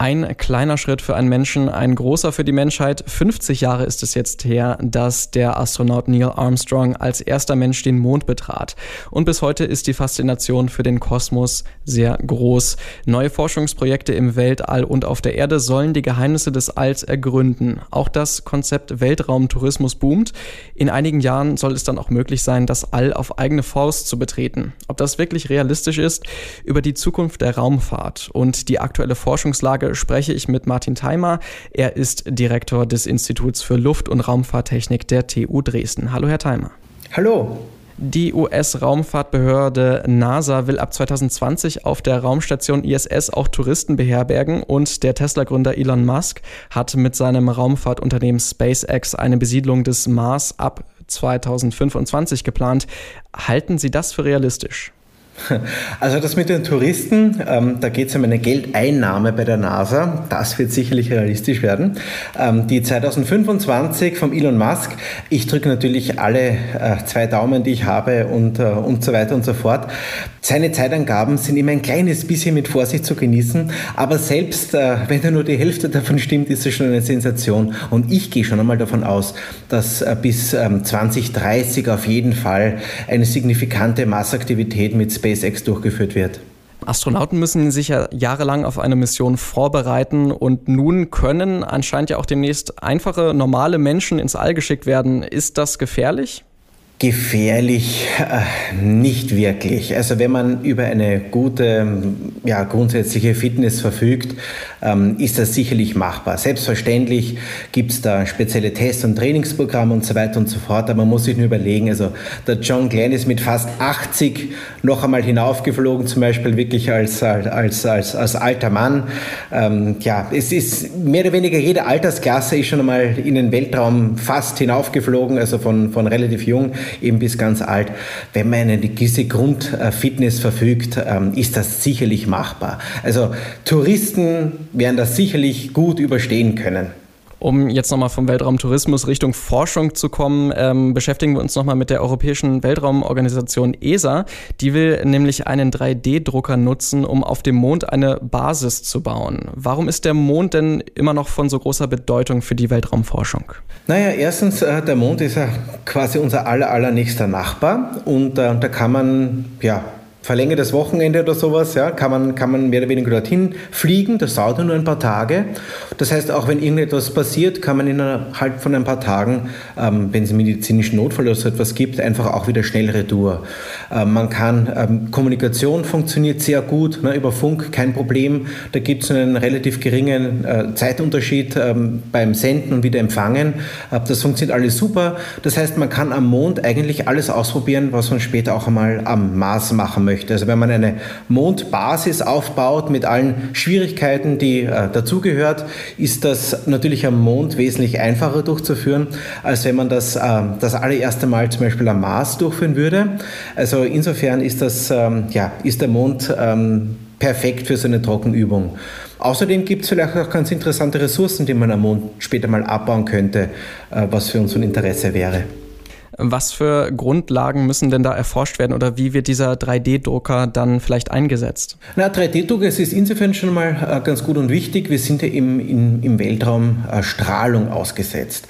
Ein kleiner Schritt für einen Menschen, ein großer für die Menschheit. 50 Jahre ist es jetzt her, dass der Astronaut Neil Armstrong als erster Mensch den Mond betrat. Und bis heute ist die Faszination für den Kosmos sehr groß. Neue Forschungsprojekte im Weltall und auf der Erde sollen die Geheimnisse des Alls ergründen. Auch das Konzept Weltraumtourismus boomt. In einigen Jahren soll es dann auch möglich sein, das All auf eigene Faust zu betreten. Ob das wirklich realistisch ist, über die Zukunft der Raumfahrt und die aktuelle Forschungslage spreche ich mit Martin Theimer. Er ist Direktor des Instituts für Luft- und Raumfahrttechnik der TU Dresden. Hallo, Herr Theimer. Hallo. Die US-Raumfahrtbehörde NASA will ab 2020 auf der Raumstation ISS auch Touristen beherbergen und der Tesla-Gründer Elon Musk hat mit seinem Raumfahrtunternehmen SpaceX eine Besiedlung des Mars ab 2025 geplant. Halten Sie das für realistisch? Also das mit den Touristen, ähm, da geht es um eine Geldeinnahme bei der NASA. Das wird sicherlich realistisch werden. Ähm, die 2025 vom Elon Musk, ich drücke natürlich alle äh, zwei Daumen, die ich habe und, äh, und so weiter und so fort. Seine Zeitangaben sind immer ein kleines bisschen mit Vorsicht zu genießen, aber selbst äh, wenn da nur die Hälfte davon stimmt, ist es schon eine Sensation. Und ich gehe schon einmal davon aus, dass äh, bis ähm, 2030 auf jeden Fall eine signifikante Massaktivität mit Space SpaceX durchgeführt wird. Astronauten müssen sich ja jahrelang auf eine Mission vorbereiten und nun können anscheinend ja auch demnächst einfache, normale Menschen ins All geschickt werden. Ist das gefährlich? Gefährlich äh, nicht wirklich. Also wenn man über eine gute, ja, grundsätzliche Fitness verfügt, ähm, ist das sicherlich machbar. Selbstverständlich gibt es da spezielle Tests und Trainingsprogramme und so weiter und so fort, aber man muss sich nur überlegen, also der John Glenn ist mit fast 80 noch einmal hinaufgeflogen, zum Beispiel wirklich als, als, als, als alter Mann. Ähm, ja, es ist mehr oder weniger jede Altersklasse ist schon einmal in den Weltraum fast hinaufgeflogen, also von, von relativ jung eben bis ganz alt. Wenn man eine gewisse Grundfitness verfügt, ähm, ist das sicherlich machbar. Also Touristen werden das sicherlich gut überstehen können. Um jetzt nochmal vom Weltraumtourismus Richtung Forschung zu kommen, ähm, beschäftigen wir uns nochmal mit der Europäischen Weltraumorganisation ESA. Die will nämlich einen 3D-Drucker nutzen, um auf dem Mond eine Basis zu bauen. Warum ist der Mond denn immer noch von so großer Bedeutung für die Weltraumforschung? Naja, erstens, äh, der Mond ist ja quasi unser aller, allernächster Nachbar und äh, da kann man ja verlängertes Wochenende oder sowas, ja, kann man, kann man mehr oder weniger dorthin fliegen. Das dauert nur ein paar Tage. Das heißt, auch wenn irgendetwas passiert, kann man innerhalb von ein paar Tagen, ähm, wenn es einen medizinischen Notfall oder so etwas gibt, einfach auch wieder schnell retour. Ähm, man kann, ähm, Kommunikation funktioniert sehr gut, ne, über Funk kein Problem. Da gibt es einen relativ geringen äh, Zeitunterschied ähm, beim Senden und wieder empfangen. Äh, das funktioniert alles super. Das heißt, man kann am Mond eigentlich alles ausprobieren, was man später auch einmal am Mars machen möchte. Also wenn man eine Mondbasis aufbaut mit allen Schwierigkeiten, die äh, dazugehört, ist das natürlich am Mond wesentlich einfacher durchzuführen, als wenn man das äh, das allererste Mal zum Beispiel am Mars durchführen würde. Also insofern ist das ähm, ja ist der Mond ähm, perfekt für so eine Trockenübung. Außerdem gibt es vielleicht auch ganz interessante Ressourcen, die man am Mond später mal abbauen könnte, äh, was für uns von Interesse wäre. Was für Grundlagen müssen denn da erforscht werden oder wie wird dieser 3D-Drucker dann vielleicht eingesetzt? Na, 3D-Drucker ist insofern schon mal äh, ganz gut und wichtig. Wir sind ja im, im, im Weltraum äh, Strahlung ausgesetzt.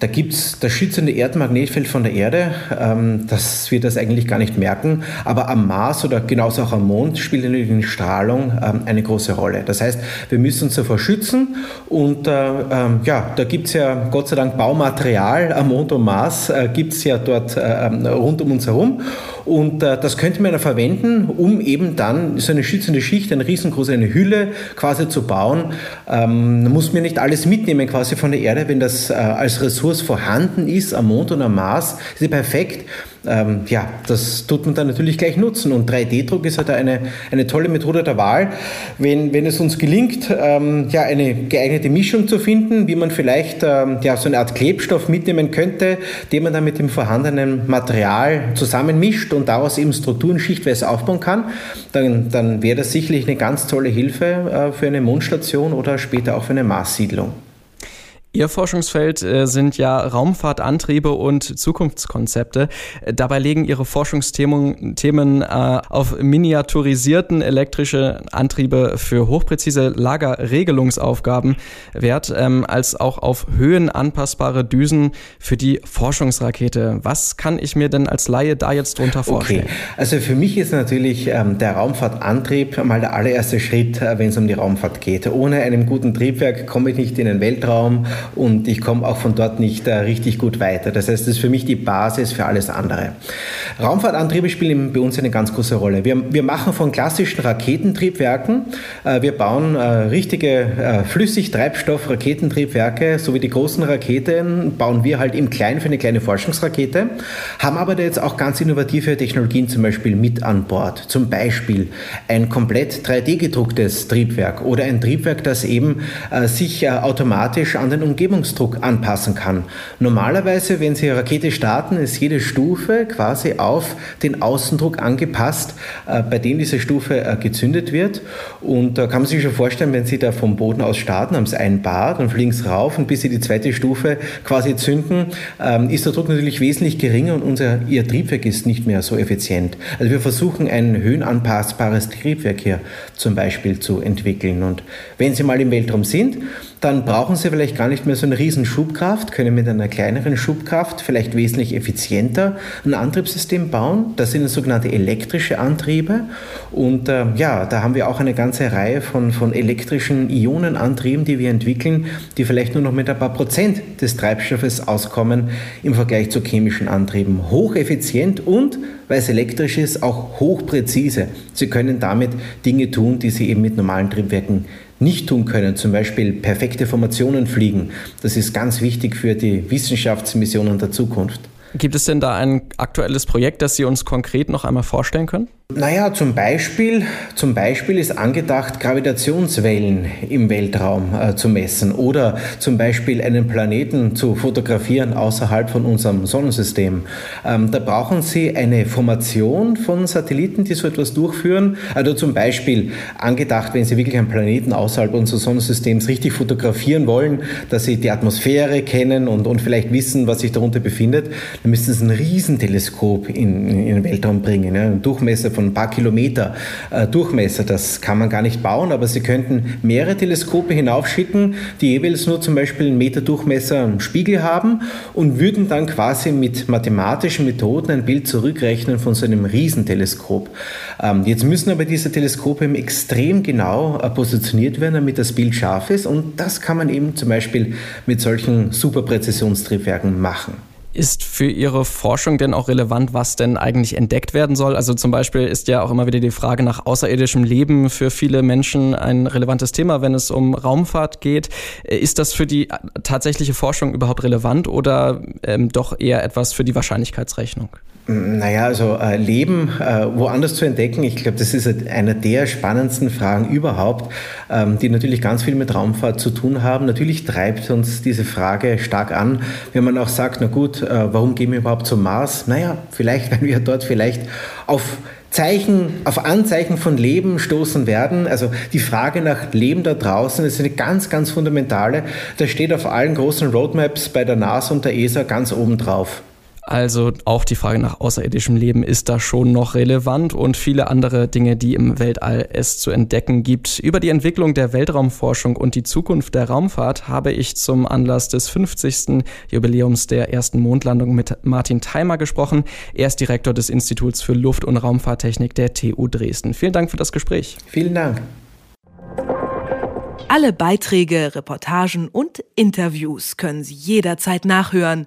Da gibt es das schützende Erdmagnetfeld von der Erde, ähm, dass wir das eigentlich gar nicht merken. Aber am Mars oder genauso auch am Mond spielt natürlich die Strahlung ähm, eine große Rolle. Das heißt, wir müssen uns davor schützen und äh, ähm, ja, da gibt es ja Gott sei Dank Baumaterial am Mond und Mars, äh, gibt es ja dort äh, ähm, rund um uns herum. Und äh, das könnte man ja verwenden, um eben dann so eine schützende Schicht, eine riesengroße eine Hülle quasi zu bauen. Ähm, muss man nicht alles mitnehmen quasi von der Erde, wenn das äh, als Ressource vorhanden ist am Mond und am Mars, ist ja perfekt ähm, ja, das tut man dann natürlich gleich nutzen. Und 3D-Druck ist halt eine, eine tolle Methode der Wahl. Wenn, wenn es uns gelingt, ähm, ja, eine geeignete Mischung zu finden, wie man vielleicht ähm, ja, so eine Art Klebstoff mitnehmen könnte, den man dann mit dem vorhandenen Material zusammenmischt und daraus eben Strukturen schichtweise aufbauen kann, dann, dann wäre das sicherlich eine ganz tolle Hilfe äh, für eine Mondstation oder später auch für eine Marssiedlung. Ihr Forschungsfeld äh, sind ja Raumfahrtantriebe und Zukunftskonzepte. Dabei legen Ihre Forschungsthemen Themen, äh, auf miniaturisierten elektrische Antriebe für hochpräzise Lagerregelungsaufgaben Wert, ähm, als auch auf höhenanpassbare Düsen für die Forschungsrakete. Was kann ich mir denn als Laie da jetzt drunter vorstellen? Okay. Also für mich ist natürlich ähm, der Raumfahrtantrieb mal der allererste Schritt, äh, wenn es um die Raumfahrt geht. Ohne einen guten Triebwerk komme ich nicht in den Weltraum und ich komme auch von dort nicht äh, richtig gut weiter. Das heißt, das ist für mich die Basis für alles andere. Raumfahrtantriebe spielen bei uns eine ganz große Rolle. Wir, wir machen von klassischen Raketentriebwerken, äh, wir bauen äh, richtige äh, Flüssigtreibstoff-Raketentriebwerke, so wie die großen Raketen, bauen wir halt im Kleinen für eine kleine Forschungsrakete, haben aber da jetzt auch ganz innovative Technologien zum Beispiel mit an Bord. Zum Beispiel ein komplett 3D gedrucktes Triebwerk oder ein Triebwerk, das eben äh, sich äh, automatisch an den Umgebungsdruck anpassen kann. Normalerweise, wenn Sie Rakete starten, ist jede Stufe quasi auf den Außendruck angepasst, äh, bei dem diese Stufe äh, gezündet wird. Und da kann man sich schon vorstellen, wenn Sie da vom Boden aus starten, haben Sie ein Bar, dann fliegen Sie rauf und bis Sie die zweite Stufe quasi zünden, ähm, ist der Druck natürlich wesentlich geringer und unser, Ihr Triebwerk ist nicht mehr so effizient. Also wir versuchen ein höhenanpassbares Triebwerk hier zum Beispiel zu entwickeln. Und wenn Sie mal im Weltraum sind, dann brauchen Sie vielleicht gar nicht mehr so eine riesen Schubkraft, können mit einer kleineren Schubkraft vielleicht wesentlich effizienter ein Antriebssystem bauen. Das sind sogenannte elektrische Antriebe. Und äh, ja, da haben wir auch eine ganze Reihe von, von elektrischen Ionenantrieben, die wir entwickeln, die vielleicht nur noch mit ein paar Prozent des Treibstoffes auskommen im Vergleich zu chemischen Antrieben. Hocheffizient und, weil es elektrisch ist, auch hochpräzise. Sie können damit Dinge tun, die Sie eben mit normalen Triebwerken nicht tun können, zum Beispiel perfekte Formationen fliegen. Das ist ganz wichtig für die Wissenschaftsmissionen der Zukunft. Gibt es denn da ein aktuelles Projekt, das Sie uns konkret noch einmal vorstellen können? Naja, zum Beispiel, zum Beispiel ist angedacht, Gravitationswellen im Weltraum äh, zu messen oder zum Beispiel einen Planeten zu fotografieren außerhalb von unserem Sonnensystem. Ähm, da brauchen Sie eine Formation von Satelliten, die so etwas durchführen. Also zum Beispiel angedacht, wenn Sie wirklich einen Planeten außerhalb unseres Sonnensystems richtig fotografieren wollen, dass Sie die Atmosphäre kennen und, und vielleicht wissen, was sich darunter befindet, dann müssen Sie ein Riesenteleskop in, in den Weltraum bringen, ja, einen Durchmesser von ein paar Kilometer äh, Durchmesser. Das kann man gar nicht bauen, aber Sie könnten mehrere Teleskope hinaufschicken, die jeweils nur zum Beispiel einen Meter Durchmesser einen Spiegel haben und würden dann quasi mit mathematischen Methoden ein Bild zurückrechnen von so einem Riesenteleskop. Ähm, jetzt müssen aber diese Teleskope extrem genau äh, positioniert werden, damit das Bild scharf ist und das kann man eben zum Beispiel mit solchen Superpräzisionstriebwerken machen. Ist für Ihre Forschung denn auch relevant, was denn eigentlich entdeckt werden soll? Also zum Beispiel ist ja auch immer wieder die Frage nach außerirdischem Leben für viele Menschen ein relevantes Thema, wenn es um Raumfahrt geht. Ist das für die tatsächliche Forschung überhaupt relevant oder ähm, doch eher etwas für die Wahrscheinlichkeitsrechnung? Naja, also äh, Leben äh, woanders zu entdecken, ich glaube, das ist eine der spannendsten Fragen überhaupt, ähm, die natürlich ganz viel mit Raumfahrt zu tun haben. Natürlich treibt uns diese Frage stark an, wenn man auch sagt, na gut, äh, warum gehen wir überhaupt zum Mars? Naja, vielleicht, weil wir dort vielleicht auf Zeichen, auf Anzeichen von Leben stoßen werden. Also die Frage nach Leben da draußen ist eine ganz, ganz fundamentale. Das steht auf allen großen Roadmaps bei der NASA und der ESA ganz oben drauf. Also auch die Frage nach außerirdischem Leben ist da schon noch relevant und viele andere Dinge, die im Weltall es zu entdecken gibt. Über die Entwicklung der Weltraumforschung und die Zukunft der Raumfahrt habe ich zum Anlass des 50. Jubiläums der ersten Mondlandung mit Martin Theimer gesprochen. Er ist Direktor des Instituts für Luft- und Raumfahrttechnik der TU Dresden. Vielen Dank für das Gespräch. Vielen Dank. Alle Beiträge, Reportagen und Interviews können Sie jederzeit nachhören